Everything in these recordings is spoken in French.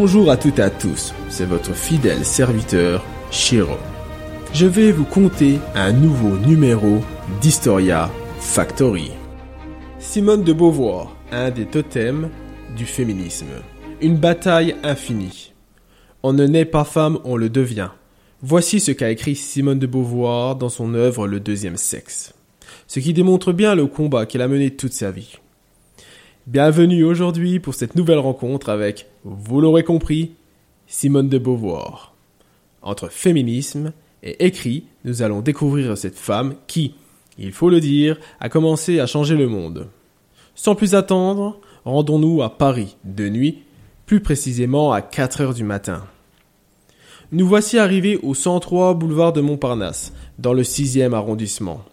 Bonjour à toutes et à tous, c'est votre fidèle serviteur, Shiro. Je vais vous conter un nouveau numéro d'Historia Factory. Simone de Beauvoir, un des totems du féminisme. Une bataille infinie. On ne naît pas femme, on le devient. Voici ce qu'a écrit Simone de Beauvoir dans son œuvre Le deuxième sexe. Ce qui démontre bien le combat qu'elle a mené toute sa vie. Bienvenue aujourd'hui pour cette nouvelle rencontre avec, vous l'aurez compris, Simone de Beauvoir. Entre féminisme et écrit, nous allons découvrir cette femme qui, il faut le dire, a commencé à changer le monde. Sans plus attendre, rendons-nous à Paris, de nuit, plus précisément à 4 heures du matin. Nous voici arrivés au 103 boulevard de Montparnasse, dans le 6e arrondissement.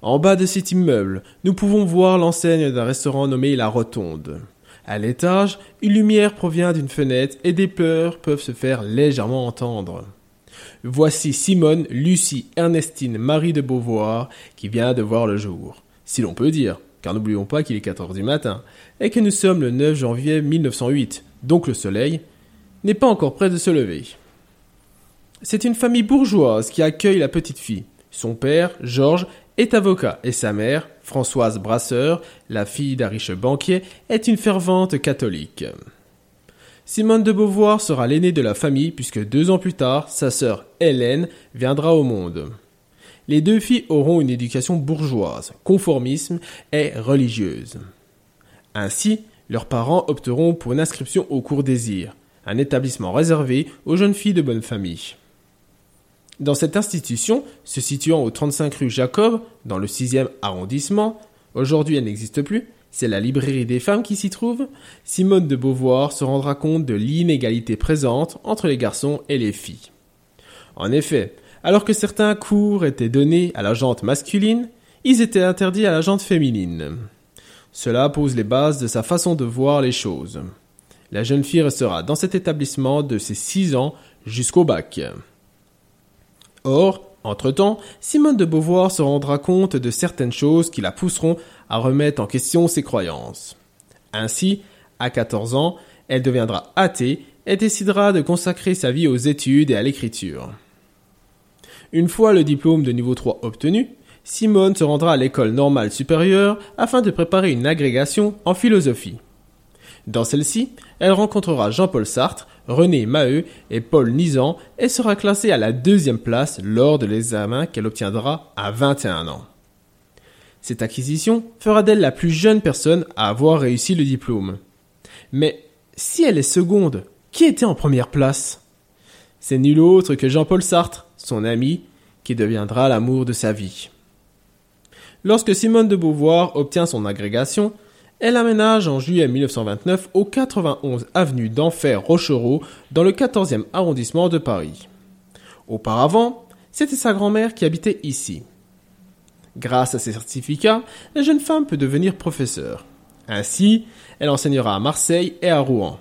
En bas de cet immeuble, nous pouvons voir l'enseigne d'un restaurant nommé La Rotonde. À l'étage, une lumière provient d'une fenêtre et des pleurs peuvent se faire légèrement entendre. Voici Simone, Lucie, Ernestine, Marie de Beauvoir qui vient de voir le jour. Si l'on peut dire, car n'oublions pas qu'il est 14 du matin, et que nous sommes le 9 janvier 1908, donc le soleil n'est pas encore près de se lever. C'est une famille bourgeoise qui accueille la petite fille. Son père, Georges, est avocat et sa mère, Françoise Brasseur, la fille d'un riche banquier, est une fervente catholique. Simone de Beauvoir sera l'aînée de la famille puisque deux ans plus tard, sa sœur Hélène viendra au monde. Les deux filles auront une éducation bourgeoise, conformisme et religieuse. Ainsi, leurs parents opteront pour une inscription au cours Désir, un établissement réservé aux jeunes filles de bonne famille. Dans cette institution, se situant au 35 rue Jacob, dans le 6e arrondissement, aujourd'hui elle n'existe plus, c'est la librairie des femmes qui s'y trouve, Simone de Beauvoir se rendra compte de l'inégalité présente entre les garçons et les filles. En effet, alors que certains cours étaient donnés à la jante masculine, ils étaient interdits à la jante féminine. Cela pose les bases de sa façon de voir les choses. La jeune fille restera dans cet établissement de ses 6 ans jusqu'au bac. Or, entre-temps, Simone de Beauvoir se rendra compte de certaines choses qui la pousseront à remettre en question ses croyances. Ainsi, à 14 ans, elle deviendra athée et décidera de consacrer sa vie aux études et à l'écriture. Une fois le diplôme de niveau 3 obtenu, Simone se rendra à l'école normale supérieure afin de préparer une agrégation en philosophie. Dans celle-ci, elle rencontrera Jean-Paul Sartre, René Maheu et Paul Nizan et sera classée à la deuxième place lors de l'examen qu'elle obtiendra à 21 ans. Cette acquisition fera d'elle la plus jeune personne à avoir réussi le diplôme. Mais si elle est seconde, qui était en première place? C'est nul autre que Jean-Paul Sartre, son ami, qui deviendra l'amour de sa vie. Lorsque Simone de Beauvoir obtient son agrégation, elle aménage en juillet 1929 au 91 avenue d'Enfer Rochereau dans le 14e arrondissement de Paris. Auparavant, c'était sa grand-mère qui habitait ici. Grâce à ses certificats, la jeune femme peut devenir professeure. Ainsi, elle enseignera à Marseille et à Rouen.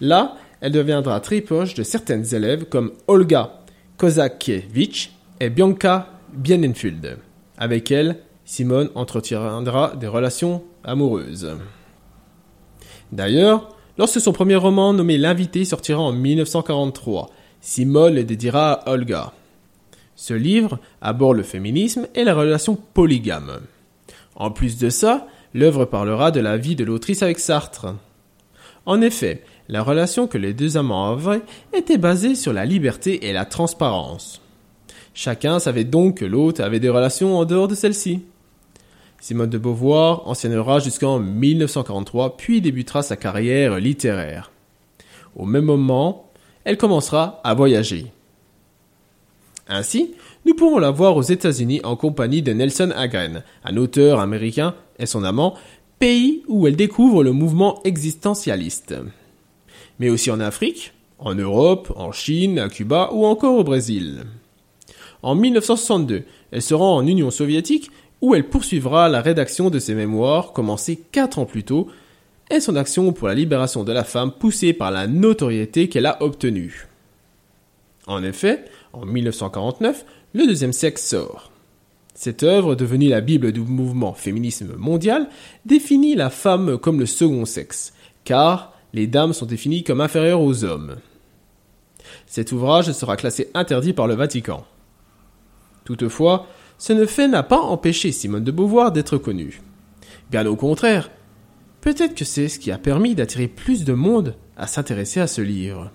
Là, elle deviendra tripoche de certaines élèves comme Olga Kozakiewicz et Bianca Bienenfeld. Avec elle, Simone entretiendra des relations amoureuses. D'ailleurs, lorsque son premier roman nommé L'invité sortira en 1943, Simone le dédiera à Olga. Ce livre aborde le féminisme et la relation polygame. En plus de ça, l'œuvre parlera de la vie de l'autrice avec Sartre. En effet, la relation que les deux amants avaient était basée sur la liberté et la transparence. Chacun savait donc que l'autre avait des relations en dehors de celle-ci. Simone de Beauvoir enseignera jusqu'en 1943, puis débutera sa carrière littéraire. Au même moment, elle commencera à voyager. Ainsi, nous pouvons la voir aux États-Unis en compagnie de Nelson Agren, un auteur américain et son amant, pays où elle découvre le mouvement existentialiste. Mais aussi en Afrique, en Europe, en Chine, à Cuba ou encore au Brésil. En 1962, elle se rend en Union soviétique où elle poursuivra la rédaction de ses mémoires commencées quatre ans plus tôt et son action pour la libération de la femme poussée par la notoriété qu'elle a obtenue. En effet, en 1949, le deuxième sexe sort. Cette œuvre, devenue la Bible du mouvement féminisme mondial, définit la femme comme le second sexe, car les dames sont définies comme inférieures aux hommes. Cet ouvrage sera classé interdit par le Vatican. Toutefois, ce fait n'a pas empêché Simone de Beauvoir d'être connue. Bien au contraire, peut-être que c'est ce qui a permis d'attirer plus de monde à s'intéresser à ce livre.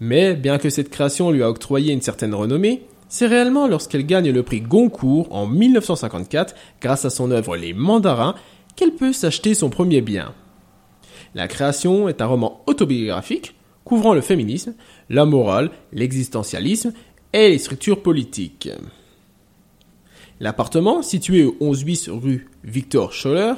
Mais bien que cette création lui a octroyé une certaine renommée, c'est réellement lorsqu'elle gagne le prix Goncourt en 1954 grâce à son œuvre Les Mandarins qu'elle peut s'acheter son premier bien. La création est un roman autobiographique couvrant le féminisme, la morale, l'existentialisme et les structures politiques. L'appartement, situé au 11 bis rue Victor Scholler,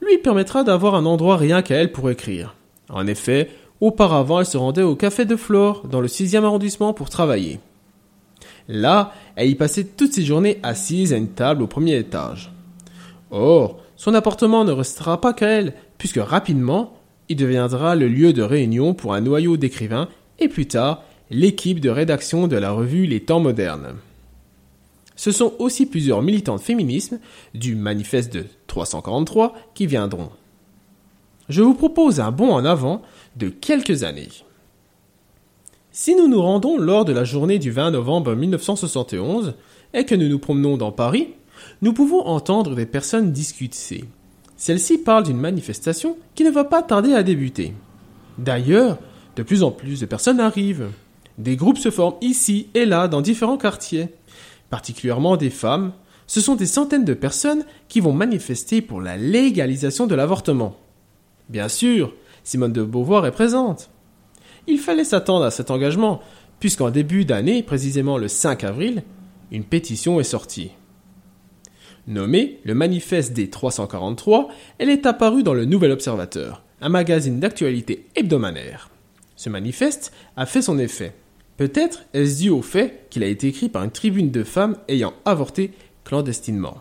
lui permettra d'avoir un endroit rien qu'à elle pour écrire. En effet, auparavant, elle se rendait au Café de Flore, dans le 6e arrondissement, pour travailler. Là, elle y passait toutes ses journées assise à une table au premier étage. Or, son appartement ne restera pas qu'à elle, puisque rapidement, il deviendra le lieu de réunion pour un noyau d'écrivains et plus tard, l'équipe de rédaction de la revue Les Temps modernes. Ce sont aussi plusieurs militants de féminisme du manifeste de 343 qui viendront. Je vous propose un bond en avant de quelques années. Si nous nous rendons lors de la journée du 20 novembre 1971 et que nous nous promenons dans Paris, nous pouvons entendre des personnes discuter. Celles-ci parlent d'une manifestation qui ne va pas tarder à débuter. D'ailleurs, de plus en plus de personnes arrivent. Des groupes se forment ici et là dans différents quartiers particulièrement des femmes, ce sont des centaines de personnes qui vont manifester pour la légalisation de l'avortement. Bien sûr, Simone de Beauvoir est présente. Il fallait s'attendre à cet engagement, puisqu'en début d'année, précisément le 5 avril, une pétition est sortie. Nommée le Manifeste des 343, elle est apparue dans le Nouvel Observateur, un magazine d'actualité hebdomadaire. Ce manifeste a fait son effet. Peut-être est-ce dû au fait qu'il a été écrit par une tribune de femmes ayant avorté clandestinement.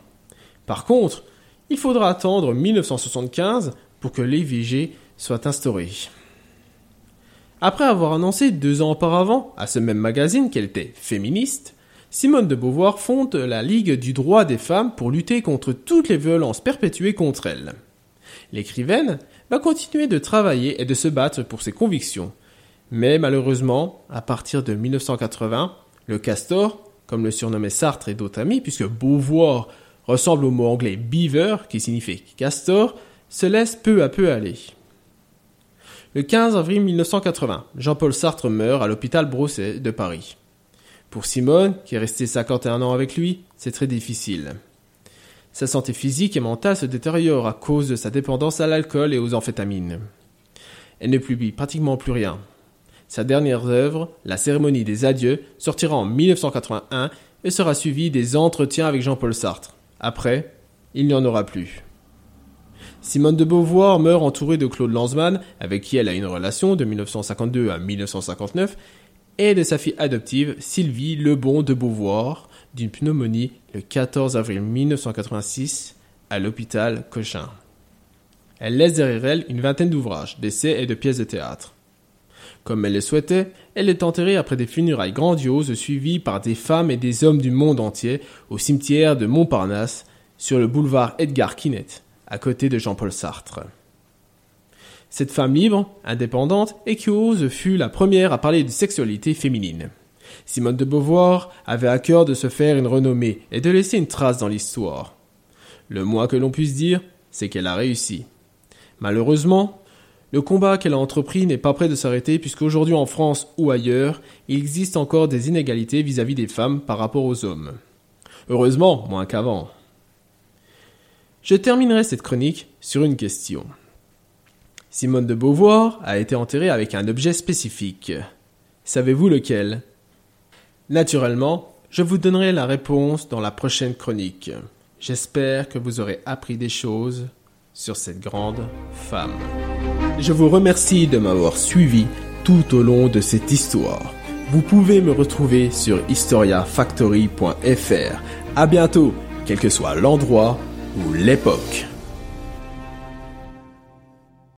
Par contre, il faudra attendre 1975 pour que l'IVG soit instauré. Après avoir annoncé deux ans auparavant à ce même magazine qu'elle était féministe, Simone de Beauvoir fonde la Ligue du droit des femmes pour lutter contre toutes les violences perpétuées contre elle. L'écrivaine va continuer de travailler et de se battre pour ses convictions, mais malheureusement, à partir de 1980, le castor, comme le surnommait Sartre et d'autres amis, puisque Beauvoir ressemble au mot anglais beaver, qui signifie castor, se laisse peu à peu aller. Le 15 avril 1980, Jean-Paul Sartre meurt à l'hôpital Brosset de Paris. Pour Simone, qui est restée 51 ans avec lui, c'est très difficile. Sa santé physique et mentale se détériore à cause de sa dépendance à l'alcool et aux amphétamines. Elle ne publie pratiquement plus rien. Sa dernière œuvre, La cérémonie des adieux, sortira en 1981 et sera suivie des entretiens avec Jean-Paul Sartre. Après, il n'y en aura plus. Simone de Beauvoir meurt entourée de Claude Lanzmann, avec qui elle a une relation de 1952 à 1959, et de sa fille adoptive Sylvie Lebon de Beauvoir, d'une pneumonie le 14 avril 1986 à l'hôpital Cochin. Elle laisse derrière elle une vingtaine d'ouvrages, d'essais et de pièces de théâtre. Comme elle le souhaitait, elle est enterrée après des funérailles grandioses suivies par des femmes et des hommes du monde entier au cimetière de Montparnasse, sur le boulevard Edgar Quinet, à côté de Jean-Paul Sartre. Cette femme libre, indépendante et qui ose fut la première à parler de sexualité féminine. Simone de Beauvoir avait à cœur de se faire une renommée et de laisser une trace dans l'histoire. Le moins que l'on puisse dire, c'est qu'elle a réussi. Malheureusement, le combat qu'elle a entrepris n'est pas prêt de s'arrêter puisqu'aujourd'hui en France ou ailleurs, il existe encore des inégalités vis-à-vis des femmes par rapport aux hommes. Heureusement, moins qu'avant. Je terminerai cette chronique sur une question. Simone de Beauvoir a été enterrée avec un objet spécifique. Savez-vous lequel? Naturellement, je vous donnerai la réponse dans la prochaine chronique. J'espère que vous aurez appris des choses sur cette grande femme. Je vous remercie de m'avoir suivi tout au long de cette histoire. Vous pouvez me retrouver sur historiafactory.fr. À bientôt, quel que soit l'endroit ou l'époque.